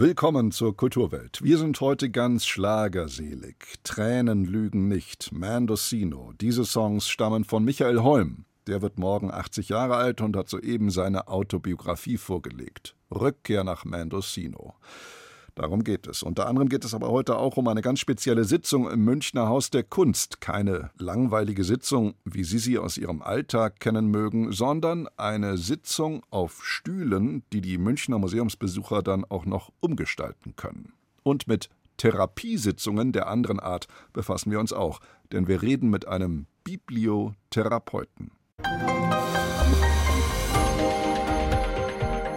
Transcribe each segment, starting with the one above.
Willkommen zur Kulturwelt. Wir sind heute ganz schlagerselig. Tränen lügen nicht. Mandocino. Diese Songs stammen von Michael Holm. Der wird morgen 80 Jahre alt und hat soeben seine Autobiografie vorgelegt. Rückkehr nach Mandocino. Darum geht es. Unter anderem geht es aber heute auch um eine ganz spezielle Sitzung im Münchner Haus der Kunst. Keine langweilige Sitzung, wie Sie sie aus Ihrem Alltag kennen mögen, sondern eine Sitzung auf Stühlen, die die Münchner Museumsbesucher dann auch noch umgestalten können. Und mit Therapiesitzungen der anderen Art befassen wir uns auch, denn wir reden mit einem Bibliotherapeuten.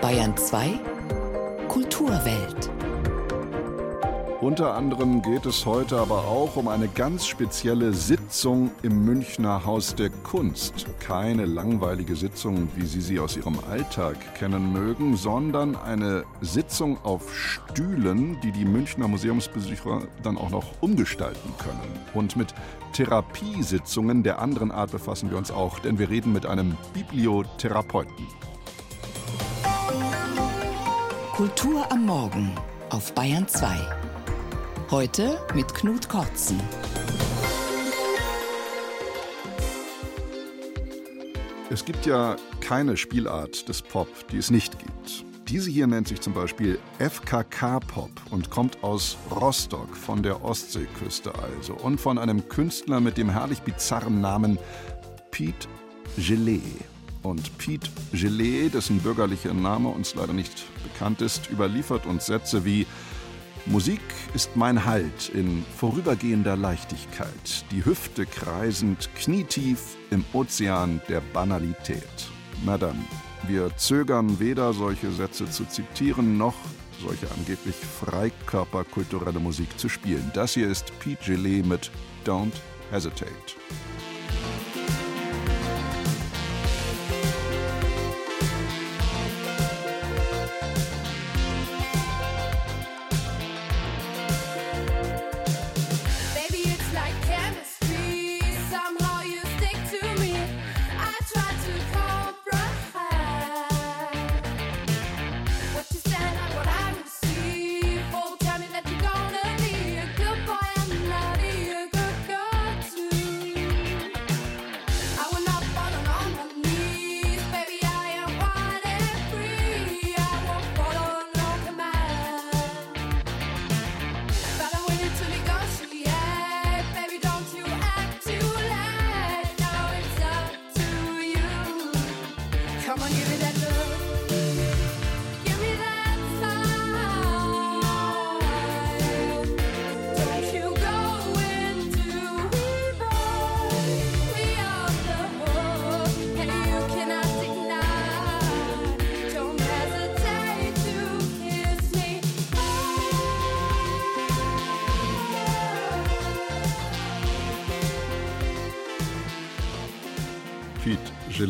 Bayern 2 Kulturwelt. Unter anderem geht es heute aber auch um eine ganz spezielle Sitzung im Münchner Haus der Kunst. Keine langweilige Sitzung, wie Sie sie aus Ihrem Alltag kennen mögen, sondern eine Sitzung auf Stühlen, die die Münchner Museumsbesucher dann auch noch umgestalten können. Und mit Therapiesitzungen der anderen Art befassen wir uns auch, denn wir reden mit einem Bibliotherapeuten. Kultur am Morgen auf Bayern 2. Heute mit Knut Kortzen. Es gibt ja keine Spielart des Pop, die es nicht gibt. Diese hier nennt sich zum Beispiel FKK-Pop und kommt aus Rostock, von der Ostseeküste also, und von einem Künstler mit dem herrlich bizarren Namen Pete Gelee. Und Pete Gelee, dessen bürgerlicher Name uns leider nicht bekannt ist, überliefert uns Sätze wie Musik ist mein Halt in vorübergehender Leichtigkeit, die Hüfte kreisend, knietief im Ozean der Banalität. Na dann, wir zögern weder solche Sätze zu zitieren, noch solche angeblich freikörperkulturelle Musik zu spielen. Das hier ist Pete Gillet mit Don't Hesitate.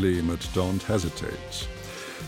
Gelee mit Don't Hesitate.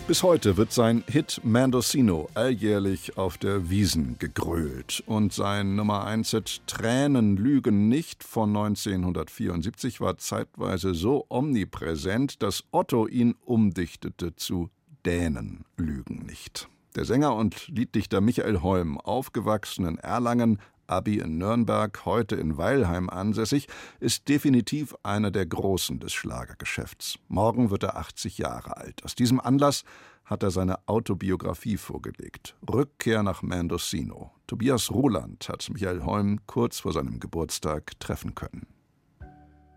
Bis heute wird sein Hit Mandocino alljährlich auf der Wiesen gegrölt und sein Nummer 1 Hit Tränen lügen nicht von 1974 war zeitweise so omnipräsent, dass Otto ihn umdichtete zu Dänen lügen nicht. Der Sänger und Lieddichter Michael Holm, aufgewachsen in Erlangen, Abi in Nürnberg, heute in Weilheim ansässig, ist definitiv einer der Großen des Schlagergeschäfts. Morgen wird er 80 Jahre alt. Aus diesem Anlass hat er seine Autobiografie vorgelegt. Rückkehr nach Mendocino. Tobias Roland hat Michael Holm kurz vor seinem Geburtstag treffen können.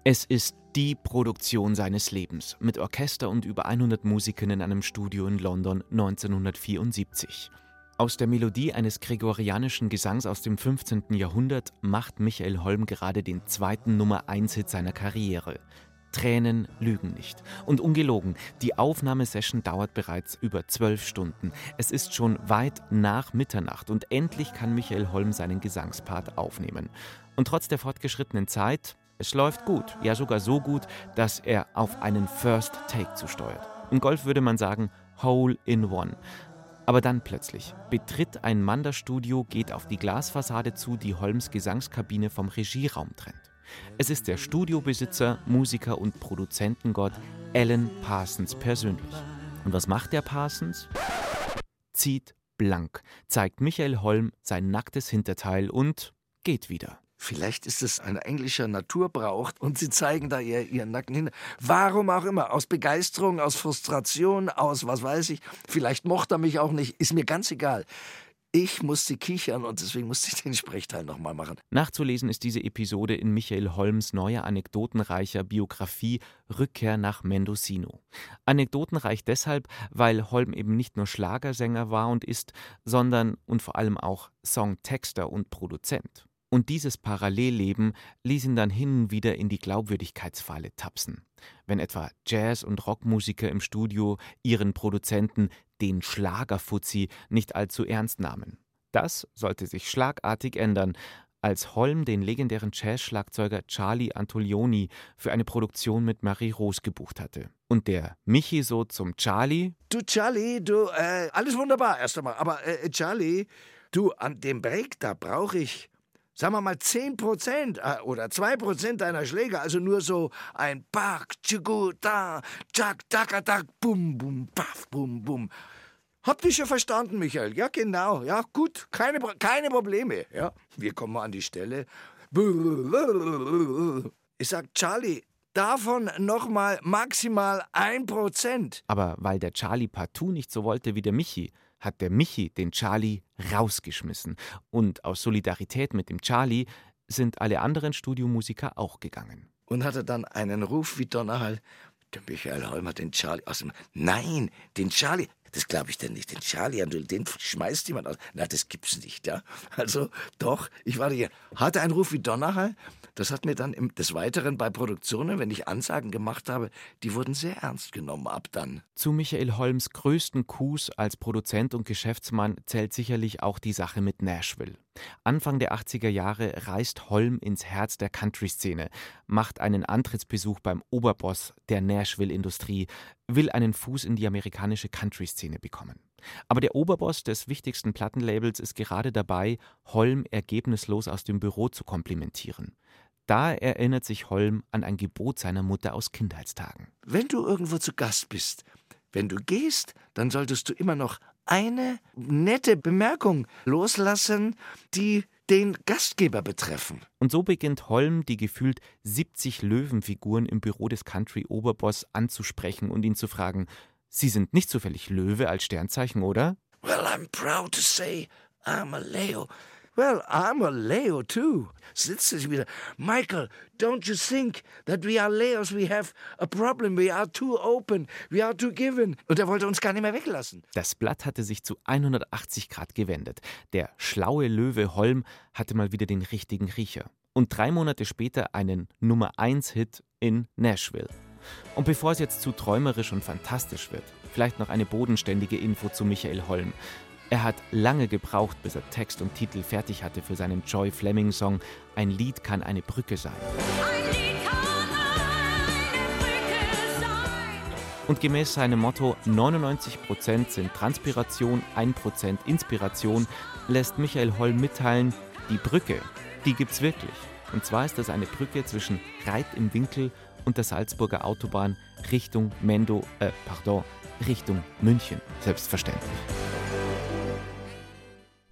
Es ist die Produktion seines Lebens mit Orchester und über 100 Musikern in einem Studio in London 1974. Aus der Melodie eines gregorianischen Gesangs aus dem 15. Jahrhundert macht Michael Holm gerade den zweiten Nummer 1 Hit seiner Karriere. Tränen lügen nicht. Und ungelogen, die Aufnahmesession dauert bereits über zwölf Stunden. Es ist schon weit nach Mitternacht und endlich kann Michael Holm seinen Gesangspart aufnehmen. Und trotz der fortgeschrittenen Zeit, es läuft gut, ja sogar so gut, dass er auf einen First Take zusteuert. Im Golf würde man sagen, Hole in One. Aber dann plötzlich betritt ein Mann das Studio, geht auf die Glasfassade zu, die Holmes Gesangskabine vom Regieraum trennt. Es ist der Studiobesitzer, Musiker und Produzentengott Alan Parsons persönlich. Und was macht der Parsons? Zieht blank, zeigt Michael Holm sein nacktes Hinterteil und geht wieder. Vielleicht ist es ein englischer Naturbrauch und sie zeigen da ihr, ihren Nacken hin. Warum auch immer, aus Begeisterung, aus Frustration, aus was weiß ich. Vielleicht mochte er mich auch nicht, ist mir ganz egal. Ich musste kichern und deswegen musste ich den Sprechteil nochmal machen. Nachzulesen ist diese Episode in Michael Holms neuer anekdotenreicher Biografie Rückkehr nach Mendocino. Anekdotenreich deshalb, weil Holm eben nicht nur Schlagersänger war und ist, sondern und vor allem auch Songtexter und Produzent. Und dieses Parallelleben ließ ihn dann hin und wieder in die Glaubwürdigkeitsfalle tapsen. Wenn etwa Jazz- und Rockmusiker im Studio ihren Produzenten, den Schlagerfuzzi, nicht allzu ernst nahmen. Das sollte sich schlagartig ändern, als Holm den legendären Jazz-Schlagzeuger Charlie Antolioni für eine Produktion mit Marie Rose gebucht hatte. Und der Michi so zum Charlie: Du, Charlie, du, äh, alles wunderbar erst einmal, aber äh, Charlie, du, an dem Break, da brauche ich sagen wir mal 10 Prozent äh, oder 2 Prozent deiner Schläge, also nur so ein Pak, Tschugu, da, Tschak, Taka, Tak, Bum, Bum, Paf, Bum, Bum. Habt ihr schon verstanden, Michael? Ja, genau. Ja, gut. Keine, keine Probleme. Ja, wir kommen mal an die Stelle. Ich sag, Charlie, davon nochmal maximal ein Prozent. Aber weil der Charlie partout nicht so wollte wie der Michi, hat der Michi den Charlie rausgeschmissen. Und aus Solidarität mit dem Charlie sind alle anderen Studiomusiker auch gegangen. Und hatte dann einen Ruf wie Donnerhall. Der Michael Holm hat den Charlie aus dem. Nein, den Charlie. Das glaube ich denn nicht. Den Charlie, den schmeißt jemand aus. Na, das gibt's nicht, ja. Also, doch, ich war hier. Hatte einen Ruf wie Donnerhall. Das hat mir dann im, des Weiteren bei Produktionen, wenn ich Ansagen gemacht habe, die wurden sehr ernst genommen ab dann. Zu Michael Holms größten Coups als Produzent und Geschäftsmann zählt sicherlich auch die Sache mit Nashville. Anfang der 80er Jahre reist Holm ins Herz der Country-Szene, macht einen Antrittsbesuch beim Oberboss der Nashville-Industrie, will einen Fuß in die amerikanische Country-Szene bekommen. Aber der Oberboss des wichtigsten Plattenlabels ist gerade dabei, Holm ergebnislos aus dem Büro zu komplimentieren. Da erinnert sich Holm an ein Gebot seiner Mutter aus Kindheitstagen. Wenn du irgendwo zu Gast bist, wenn du gehst, dann solltest du immer noch eine nette Bemerkung loslassen, die den Gastgeber betreffen. Und so beginnt Holm, die gefühlt 70 Löwenfiguren im Büro des Country-Oberboss anzusprechen und ihn zu fragen: Sie sind nicht zufällig Löwe als Sternzeichen, oder? Well, I'm proud to say I'm a Leo. Well, I'm a Leo too. Sitzt sich wieder. Michael, don't you think that we are Leos? We have a problem. We are too open. We are too given. Und er wollte uns gar nicht mehr weglassen. Das Blatt hatte sich zu 180 Grad gewendet. Der schlaue Löwe Holm hatte mal wieder den richtigen Riecher. Und drei Monate später einen Nummer 1 Hit in Nashville. Und bevor es jetzt zu träumerisch und fantastisch wird, vielleicht noch eine bodenständige Info zu Michael Holm. Er hat lange gebraucht, bis er Text und Titel fertig hatte für seinen Joy Fleming-Song Ein Lied kann eine Brücke sein. Und gemäß seinem Motto 99% sind Transpiration, 1% Inspiration, lässt Michael Holm mitteilen, die Brücke, die gibt's wirklich. Und zwar ist das eine Brücke zwischen Reit im Winkel und der Salzburger Autobahn Richtung Mendo, äh, pardon, Richtung München, selbstverständlich.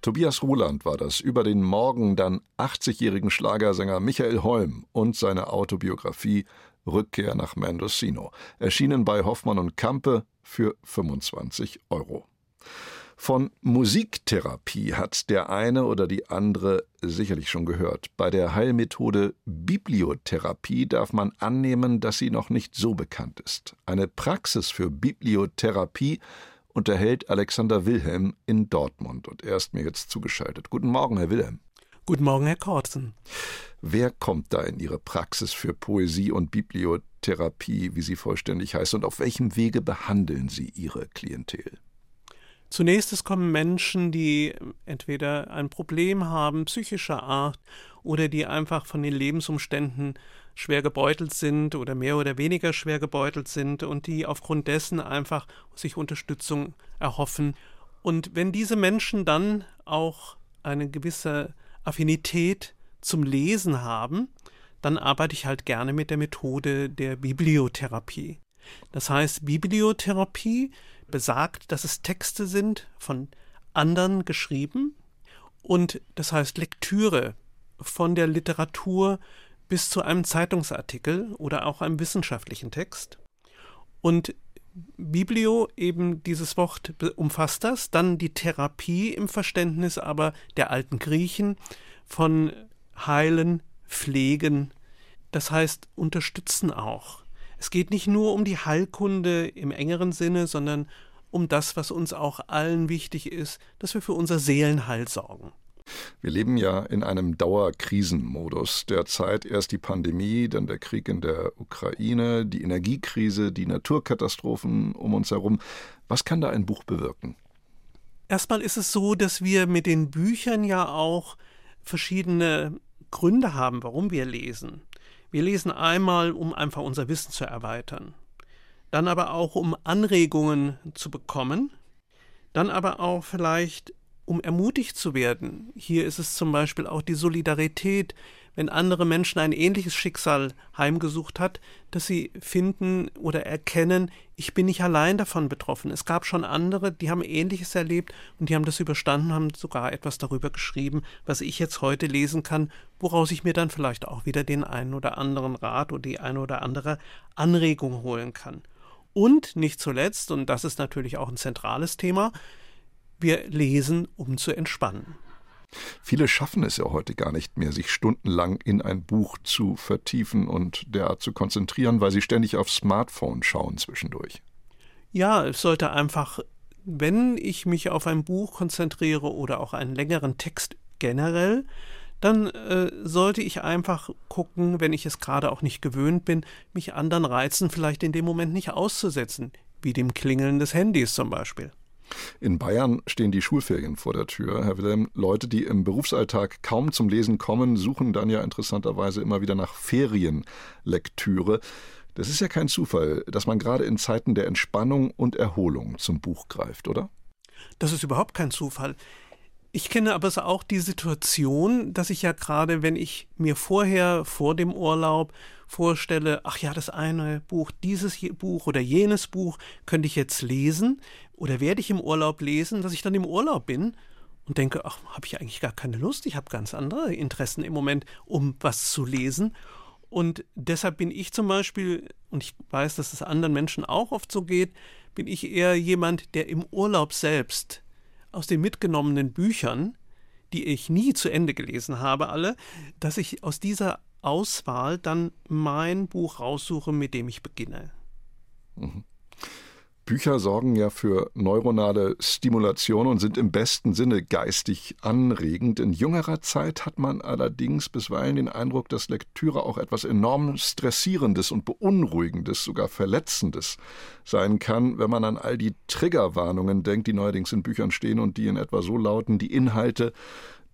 Tobias Ruland war das über den morgen dann 80-jährigen Schlagersänger Michael Holm und seine Autobiografie Rückkehr nach Mendocino, erschienen bei Hoffmann und Kampe für 25 Euro. Von Musiktherapie hat der eine oder die andere sicherlich schon gehört. Bei der Heilmethode Bibliotherapie darf man annehmen, dass sie noch nicht so bekannt ist. Eine Praxis für Bibliotherapie unterhält Alexander Wilhelm in Dortmund und er ist mir jetzt zugeschaltet. Guten Morgen, Herr Wilhelm. Guten Morgen, Herr Kortzen. Wer kommt da in Ihre Praxis für Poesie und Bibliotherapie, wie sie vollständig heißt, und auf welchem Wege behandeln Sie Ihre Klientel? Zunächst es kommen Menschen, die entweder ein Problem haben, psychischer Art, oder die einfach von den Lebensumständen schwer gebeutelt sind oder mehr oder weniger schwer gebeutelt sind und die aufgrund dessen einfach sich Unterstützung erhoffen. Und wenn diese Menschen dann auch eine gewisse Affinität zum Lesen haben, dann arbeite ich halt gerne mit der Methode der Bibliotherapie. Das heißt, Bibliotherapie besagt, dass es Texte sind von anderen geschrieben. Und das heißt Lektüre von der Literatur bis zu einem Zeitungsartikel oder auch einem wissenschaftlichen Text. Und Biblio, eben dieses Wort umfasst das, dann die Therapie im Verständnis aber der alten Griechen von heilen, pflegen, das heißt unterstützen auch. Es geht nicht nur um die Heilkunde im engeren Sinne, sondern um das, was uns auch allen wichtig ist, dass wir für unser Seelenheil sorgen. Wir leben ja in einem Dauerkrisenmodus. Derzeit erst die Pandemie, dann der Krieg in der Ukraine, die Energiekrise, die Naturkatastrophen um uns herum. Was kann da ein Buch bewirken? Erstmal ist es so, dass wir mit den Büchern ja auch verschiedene Gründe haben, warum wir lesen. Wir lesen einmal, um einfach unser Wissen zu erweitern, dann aber auch, um Anregungen zu bekommen, dann aber auch vielleicht, um ermutigt zu werden. Hier ist es zum Beispiel auch die Solidarität, wenn andere Menschen ein ähnliches Schicksal heimgesucht hat, dass sie finden oder erkennen, ich bin nicht allein davon betroffen. Es gab schon andere, die haben ähnliches erlebt und die haben das überstanden, haben sogar etwas darüber geschrieben, was ich jetzt heute lesen kann, woraus ich mir dann vielleicht auch wieder den einen oder anderen Rat oder die eine oder andere Anregung holen kann. Und nicht zuletzt, und das ist natürlich auch ein zentrales Thema, wir lesen, um zu entspannen. Viele schaffen es ja heute gar nicht mehr, sich stundenlang in ein Buch zu vertiefen und derart zu konzentrieren, weil sie ständig aufs Smartphone schauen zwischendurch. Ja, es sollte einfach, wenn ich mich auf ein Buch konzentriere oder auch einen längeren Text generell, dann äh, sollte ich einfach gucken, wenn ich es gerade auch nicht gewöhnt bin, mich anderen Reizen vielleicht in dem Moment nicht auszusetzen, wie dem Klingeln des Handys zum Beispiel. In Bayern stehen die Schulferien vor der Tür. Herr Wilhelm, Leute, die im Berufsalltag kaum zum Lesen kommen, suchen dann ja interessanterweise immer wieder nach Ferienlektüre. Das ist ja kein Zufall, dass man gerade in Zeiten der Entspannung und Erholung zum Buch greift, oder? Das ist überhaupt kein Zufall. Ich kenne aber auch die Situation, dass ich ja gerade, wenn ich mir vorher, vor dem Urlaub, vorstelle, ach ja, das eine Buch, dieses Buch oder jenes Buch könnte ich jetzt lesen oder werde ich im Urlaub lesen, dass ich dann im Urlaub bin und denke, ach, habe ich eigentlich gar keine Lust, ich habe ganz andere Interessen im Moment, um was zu lesen. Und deshalb bin ich zum Beispiel, und ich weiß, dass es anderen Menschen auch oft so geht, bin ich eher jemand, der im Urlaub selbst aus den mitgenommenen Büchern, die ich nie zu Ende gelesen habe, alle, dass ich aus dieser Auswahl dann mein Buch raussuche, mit dem ich beginne. Mhm. Bücher sorgen ja für neuronale Stimulation und sind im besten Sinne geistig anregend. In jüngerer Zeit hat man allerdings bisweilen den Eindruck, dass Lektüre auch etwas enorm Stressierendes und Beunruhigendes, sogar Verletzendes sein kann, wenn man an all die Triggerwarnungen denkt, die neuerdings in Büchern stehen und die in etwa so lauten, die Inhalte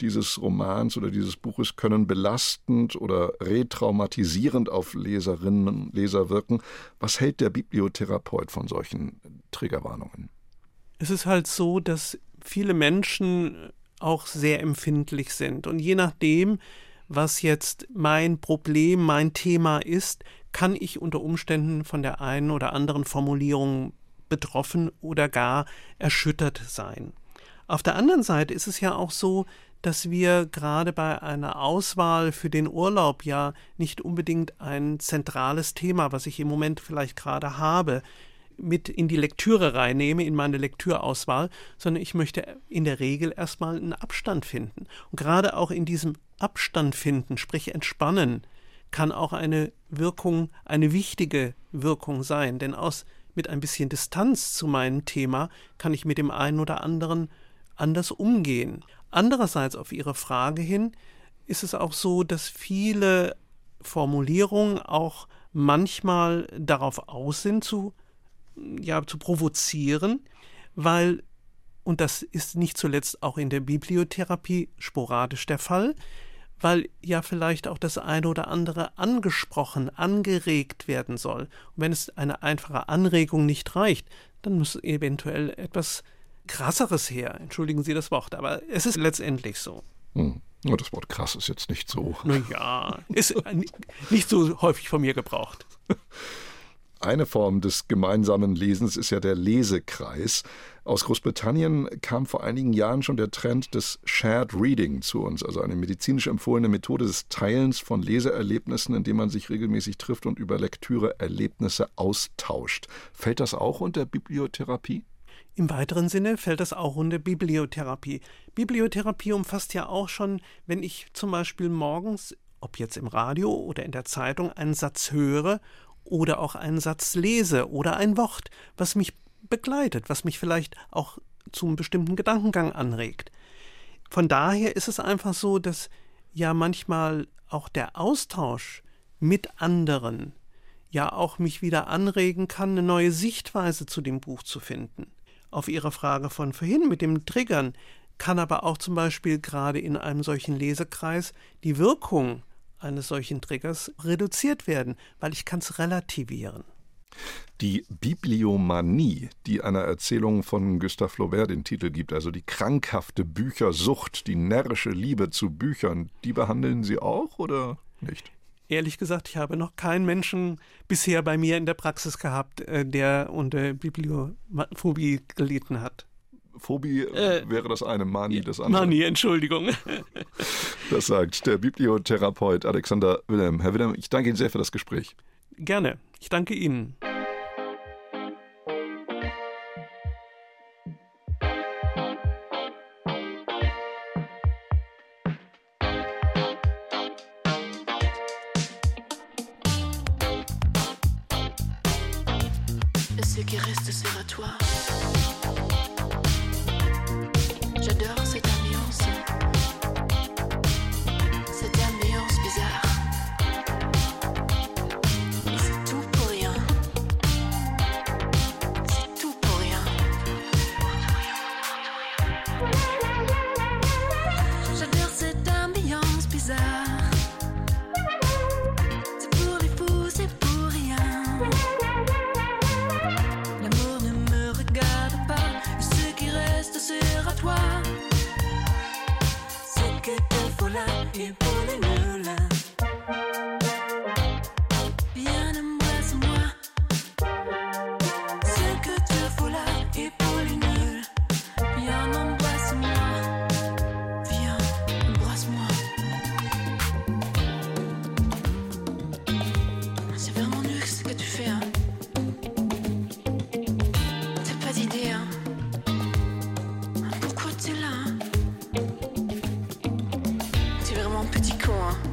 dieses Romans oder dieses Buches können belastend oder retraumatisierend auf Leserinnen und Leser wirken. Was hält der Bibliotherapeut von solchen Triggerwarnungen? Es ist halt so, dass viele Menschen auch sehr empfindlich sind. Und je nachdem, was jetzt mein Problem, mein Thema ist, kann ich unter Umständen von der einen oder anderen Formulierung betroffen oder gar erschüttert sein. Auf der anderen Seite ist es ja auch so, dass wir gerade bei einer Auswahl für den Urlaub ja nicht unbedingt ein zentrales Thema, was ich im Moment vielleicht gerade habe, mit in die Lektüre reinnehme, in meine Lektürauswahl, sondern ich möchte in der Regel erstmal einen Abstand finden. Und gerade auch in diesem Abstand finden, sprich entspannen, kann auch eine Wirkung, eine wichtige Wirkung sein. Denn aus mit ein bisschen Distanz zu meinem Thema kann ich mit dem einen oder anderen anders umgehen. Andererseits auf Ihre Frage hin ist es auch so, dass viele Formulierungen auch manchmal darauf aus sind, zu, ja, zu provozieren, weil, und das ist nicht zuletzt auch in der Bibliotherapie sporadisch der Fall, weil ja vielleicht auch das eine oder andere angesprochen, angeregt werden soll. Und wenn es eine einfache Anregung nicht reicht, dann muss eventuell etwas krasseres her. Entschuldigen Sie das Wort, aber es ist letztendlich so. Hm. Das Wort krass ist jetzt nicht so. Naja, ist nicht so häufig von mir gebraucht. Eine Form des gemeinsamen Lesens ist ja der Lesekreis. Aus Großbritannien kam vor einigen Jahren schon der Trend des Shared Reading zu uns, also eine medizinisch empfohlene Methode des Teilens von Leseerlebnissen, indem man sich regelmäßig trifft und über Lektüreerlebnisse austauscht. Fällt das auch unter Bibliotherapie? Im weiteren Sinne fällt das auch unter Bibliotherapie. Bibliotherapie umfasst ja auch schon, wenn ich zum Beispiel morgens, ob jetzt im Radio oder in der Zeitung, einen Satz höre oder auch einen Satz lese oder ein Wort, was mich begleitet, was mich vielleicht auch zum bestimmten Gedankengang anregt. Von daher ist es einfach so, dass ja manchmal auch der Austausch mit anderen ja auch mich wieder anregen kann, eine neue Sichtweise zu dem Buch zu finden. Auf Ihre Frage von vorhin mit dem Triggern kann aber auch zum Beispiel gerade in einem solchen Lesekreis die Wirkung eines solchen Triggers reduziert werden, weil ich kann es relativieren. Die Bibliomanie, die einer Erzählung von Gustave Flaubert den Titel gibt, also die krankhafte Büchersucht, die närrische Liebe zu Büchern, die behandeln Sie auch oder nicht? Ehrlich gesagt, ich habe noch keinen Menschen bisher bei mir in der Praxis gehabt, äh, der unter Bibliophobie gelitten hat. Phobie äh, äh, wäre das eine, Mani das andere. Mani, Entschuldigung. Das sagt der Bibliotherapeut Alexander Wilhelm. Herr Wilhelm, ich danke Ihnen sehr für das Gespräch. Gerne. Ich danke Ihnen. petit coin. Hein.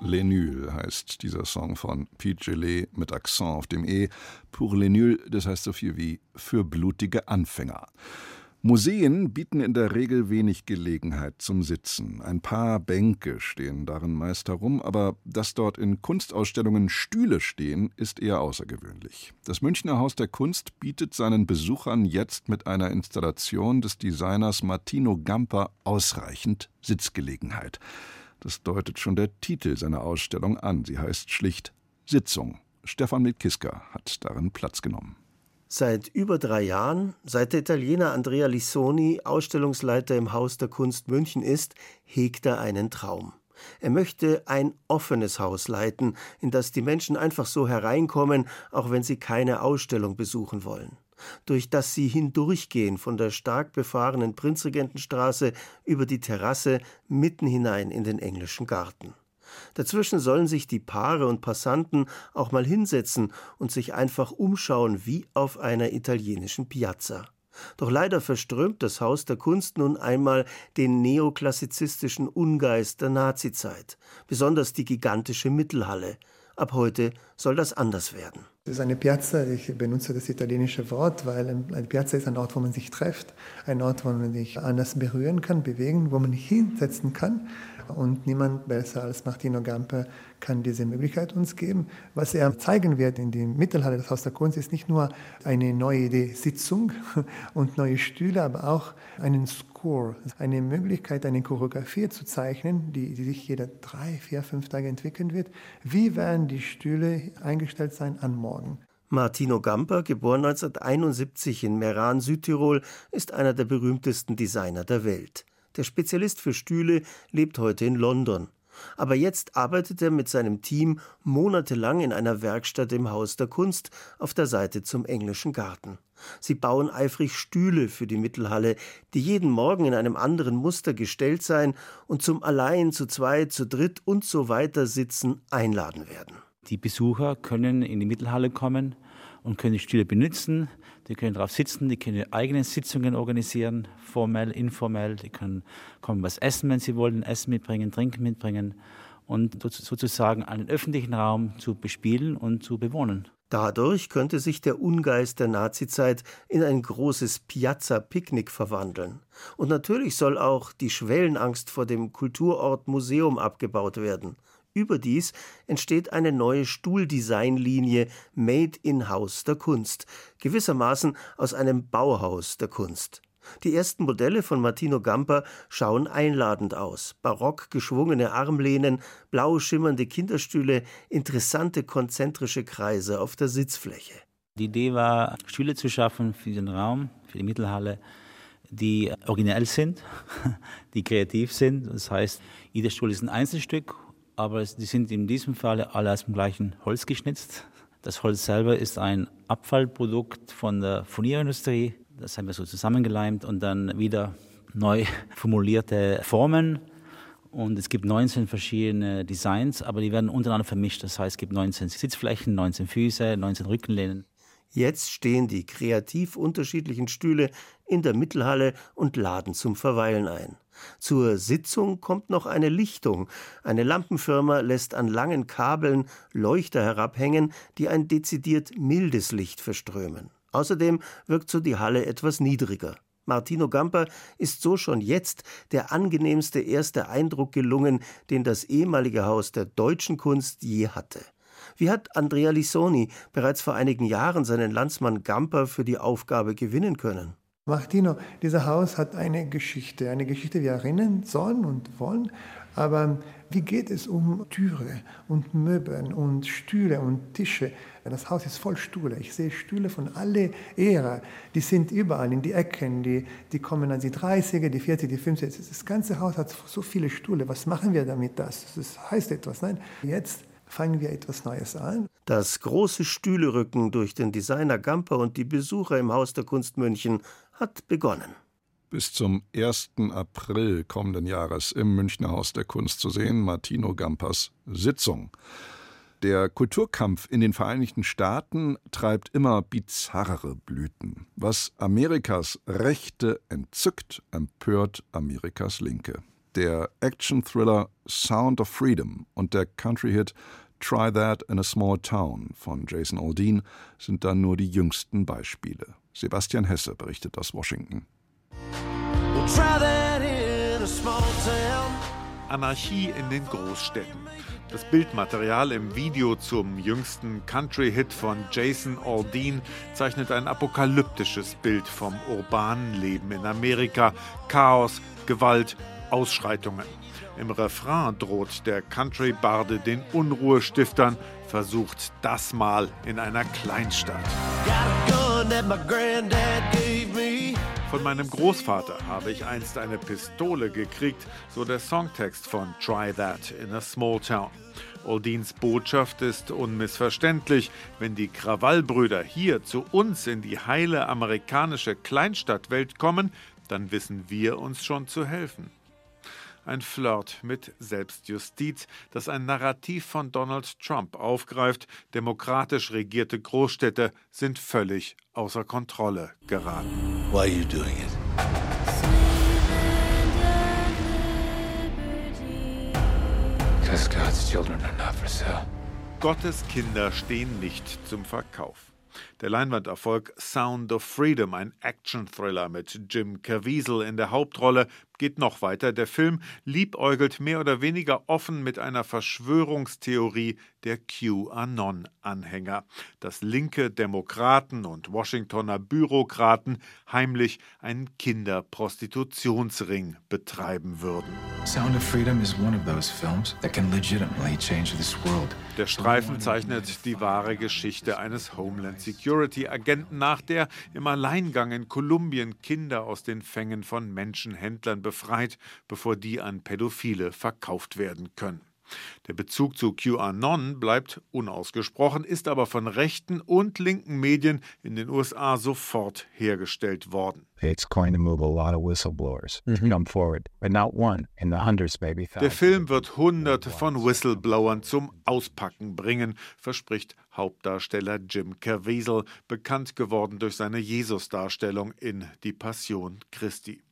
Les heißt dieser Song von Pete Gillet mit Akzent auf dem E. Pour les das heißt so viel wie für blutige Anfänger. Museen bieten in der Regel wenig Gelegenheit zum Sitzen. Ein paar Bänke stehen darin meist herum, aber dass dort in Kunstausstellungen Stühle stehen, ist eher außergewöhnlich. Das Münchner Haus der Kunst bietet seinen Besuchern jetzt mit einer Installation des Designers Martino Gamper ausreichend Sitzgelegenheit. Das deutet schon der Titel seiner Ausstellung an. Sie heißt schlicht Sitzung. Stefan Mitkiska hat darin Platz genommen. Seit über drei Jahren, seit der Italiener Andrea Lissoni Ausstellungsleiter im Haus der Kunst München ist, hegt er einen Traum. Er möchte ein offenes Haus leiten, in das die Menschen einfach so hereinkommen, auch wenn sie keine Ausstellung besuchen wollen durch das sie hindurchgehen von der stark befahrenen Prinzregentenstraße über die Terrasse mitten hinein in den englischen Garten. Dazwischen sollen sich die Paare und Passanten auch mal hinsetzen und sich einfach umschauen wie auf einer italienischen Piazza. Doch leider verströmt das Haus der Kunst nun einmal den neoklassizistischen Ungeist der Nazizeit, besonders die gigantische Mittelhalle. Ab heute soll das anders werden. Es ist eine Piazza, ich benutze das italienische Wort, weil eine Piazza ist ein Ort, wo man sich trifft, ein Ort, wo man sich anders berühren kann, bewegen, wo man hinsetzen kann. Und niemand besser als Martino Gamper kann diese Möglichkeit uns geben. Was er zeigen wird in der Mittelhalle des Haus der Kunst ist nicht nur eine neue Idee Sitzung und neue Stühle, aber auch einen Score, eine Möglichkeit, eine Choreografie zu zeichnen, die, die sich jeder drei, vier, fünf Tage entwickeln wird. Wie werden die Stühle eingestellt sein an morgen? Martino Gamper, geboren 1971 in Meran, Südtirol, ist einer der berühmtesten Designer der Welt. Der Spezialist für Stühle lebt heute in London. Aber jetzt arbeitet er mit seinem Team monatelang in einer Werkstatt im Haus der Kunst auf der Seite zum englischen Garten. Sie bauen eifrig Stühle für die Mittelhalle, die jeden Morgen in einem anderen Muster gestellt sein und zum allein, zu zweit, zu dritt und so weiter sitzen einladen werden. Die Besucher können in die Mittelhalle kommen und können die Stühle benutzen. Die können drauf sitzen, die können eigene Sitzungen organisieren, formell, informell. Die können kommen was essen, wenn sie wollen, Essen mitbringen, Trinken mitbringen und sozusagen einen öffentlichen Raum zu bespielen und zu bewohnen. Dadurch könnte sich der Ungeist der Nazizeit in ein großes Piazza-Picknick verwandeln. Und natürlich soll auch die Schwellenangst vor dem Kulturort Museum abgebaut werden. Überdies entsteht eine neue Stuhldesignlinie Made in House der Kunst, gewissermaßen aus einem Bauhaus der Kunst. Die ersten Modelle von Martino Gamper schauen einladend aus. Barock geschwungene Armlehnen, blau schimmernde Kinderstühle, interessante konzentrische Kreise auf der Sitzfläche. Die Idee war, Stühle zu schaffen für den Raum, für die Mittelhalle, die originell sind, die kreativ sind. Das heißt, jeder Stuhl ist ein Einzelstück aber die sind in diesem Fall alle aus dem gleichen Holz geschnitzt. Das Holz selber ist ein Abfallprodukt von der Furnierindustrie. Das haben wir so zusammengeleimt und dann wieder neu formulierte Formen. Und es gibt 19 verschiedene Designs, aber die werden untereinander vermischt. Das heißt, es gibt 19 Sitzflächen, 19 Füße, 19 Rückenlehnen. Jetzt stehen die kreativ unterschiedlichen Stühle in der Mittelhalle und laden zum Verweilen ein. Zur Sitzung kommt noch eine Lichtung. Eine Lampenfirma lässt an langen Kabeln Leuchter herabhängen, die ein dezidiert mildes Licht verströmen. Außerdem wirkt so die Halle etwas niedriger. Martino Gamper ist so schon jetzt der angenehmste erste Eindruck gelungen, den das ehemalige Haus der deutschen Kunst je hatte. Wie hat Andrea Lissoni bereits vor einigen Jahren seinen Landsmann Gamper für die Aufgabe gewinnen können? Martino, dieser Haus hat eine Geschichte, eine Geschichte, wir erinnern sollen und wollen. Aber wie geht es um Türe und Möbeln und Stühle und Tische? Das Haus ist voll Stühle. Ich sehe Stühle von alle Ära. Die sind überall in die Ecken. Die, die kommen an die 30er, die 40er, die 50er. Das ganze Haus hat so viele Stühle. Was machen wir damit? Das, das heißt etwas. Nein, jetzt fangen wir etwas Neues an. Das große Stühlerücken durch den Designer Gamper und die Besucher im Haus der Kunst München hat begonnen. Bis zum 1. April kommenden Jahres im Münchner Haus der Kunst zu sehen, Martino Gampers Sitzung. Der Kulturkampf in den Vereinigten Staaten treibt immer bizarrere Blüten. Was Amerikas Rechte entzückt, empört Amerikas Linke. Der Action-Thriller Sound of Freedom und der Country-Hit Try That in a Small Town von Jason Aldean sind dann nur die jüngsten Beispiele. Sebastian Hesse berichtet aus Washington. Anarchie in den Großstädten. Das Bildmaterial im Video zum jüngsten Country-Hit von Jason Aldean zeichnet ein apokalyptisches Bild vom urbanen Leben in Amerika. Chaos, Gewalt, Ausschreitungen. Im Refrain droht der Country-Barde den Unruhestiftern, versucht das mal in einer Kleinstadt. Von meinem Großvater habe ich einst eine Pistole gekriegt, so der Songtext von Try That in a Small Town. Aldins Botschaft ist unmissverständlich. Wenn die Krawallbrüder hier zu uns in die heile amerikanische Kleinstadtwelt kommen, dann wissen wir uns schon zu helfen. Ein Flirt mit Selbstjustiz, das ein Narrativ von Donald Trump aufgreift. Demokratisch regierte Großstädte sind völlig außer Kontrolle geraten. Why are you doing it? Because God's children are not for sale. Gottes Kinder stehen nicht zum Verkauf. Der Leinwanderfolg Sound of Freedom, ein Action-Thriller mit Jim Caviezel in der Hauptrolle, geht noch weiter. Der Film liebäugelt mehr oder weniger offen mit einer Verschwörungstheorie der QAnon-Anhänger, dass linke Demokraten und Washingtoner Bürokraten heimlich einen Kinderprostitutionsring betreiben würden. Sound of Freedom is one of those films that can legitimately change this world. Der Streifen zeichnet die wahre Geschichte eines Homeland Security-Agenten nach, der im Alleingang in Kolumbien Kinder aus den Fängen von Menschenhändlern befreit, bevor die an Pädophile verkauft werden können. Der Bezug zu QAnon bleibt unausgesprochen, ist aber von rechten und linken Medien in den USA sofort hergestellt worden. It's going to move a lot of whistleblowers to come forward, but not one in the hundreds, maybe Der Film wird Hunderte von Whistleblowern zum Auspacken bringen, verspricht Hauptdarsteller Jim Caviezel, bekannt geworden durch seine Jesus-Darstellung in Die Passion Christi.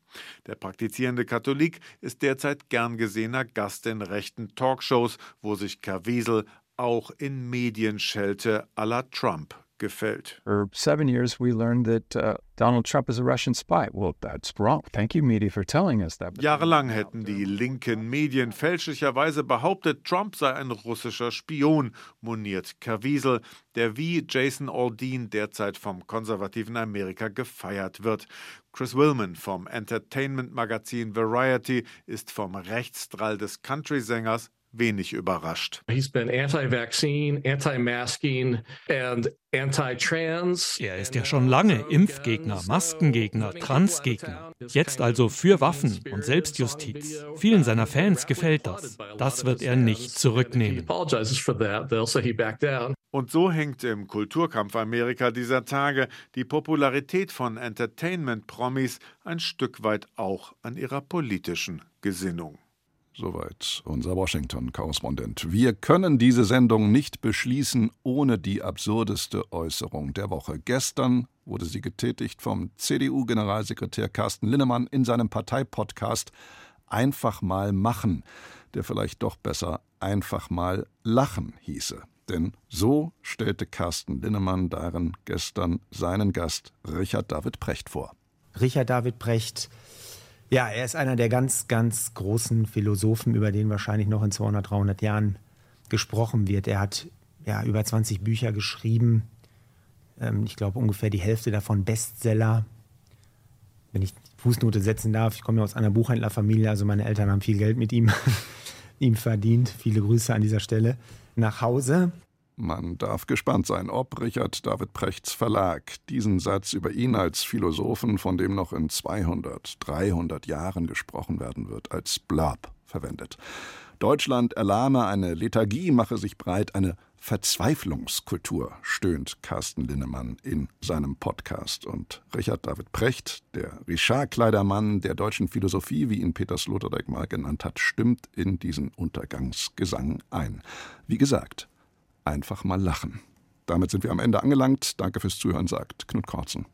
Der praktizierende Katholik ist derzeit gern gesehener Gast in rechten Talkshows, wo sich Caviezel auch in Medienschelte la Trump gefällt. For seven years, we learned that uh, Donald Trump is a Russian spy. Well, that's wrong. Thank you, media, for telling us that. Jahrelang hätten die linken Medien fälschlicherweise behauptet, Trump sei ein russischer Spion, moniert Caviezel, der wie Jason Aldean derzeit vom konservativen Amerika gefeiert wird. Chris Willman vom Entertainment-Magazin Variety ist vom Rechtsdrall des Country-Sängers wenig überrascht. He's been anti-vaccine, anti-masking and anti-trans. Er ist ja schon lange Impfgegner, Maskengegner, Transgegner. Jetzt also für Waffen und Selbstjustiz. Vielen seiner Fans gefällt das. Das wird er nicht zurücknehmen. Und so hängt im Kulturkampf Amerika dieser Tage die Popularität von Entertainment-Promis ein Stück weit auch an ihrer politischen Gesinnung. Soweit unser Washington-Korrespondent. Wir können diese Sendung nicht beschließen ohne die absurdeste Äußerung der Woche. Gestern wurde sie getätigt vom CDU-Generalsekretär Carsten Linnemann in seinem Parteipodcast Einfach mal machen, der vielleicht doch besser einfach mal lachen hieße. Denn so stellte Carsten Linnemann darin gestern seinen Gast Richard David Precht vor. Richard David Precht ja, er ist einer der ganz, ganz großen Philosophen, über den wahrscheinlich noch in 200, 300 Jahren gesprochen wird. Er hat ja über 20 Bücher geschrieben. Ähm, ich glaube ungefähr die Hälfte davon Bestseller. Wenn ich Fußnote setzen darf, ich komme ja aus einer Buchhändlerfamilie, also meine Eltern haben viel Geld mit ihm, ihm verdient. Viele Grüße an dieser Stelle. Nach Hause man darf gespannt sein, ob Richard David Prechts Verlag diesen Satz über ihn als Philosophen, von dem noch in 200, 300 Jahren gesprochen werden wird, als Blab verwendet. Deutschland erlahme, eine Lethargie mache sich breit, eine Verzweiflungskultur, stöhnt Carsten Linnemann in seinem Podcast. Und Richard David Precht, der Richard-Kleidermann der deutschen Philosophie, wie ihn Peter Sloterdijk mal genannt hat, stimmt in diesen Untergangsgesang ein. Wie gesagt, einfach mal lachen. Damit sind wir am Ende angelangt. Danke fürs Zuhören, sagt Knut Korzen.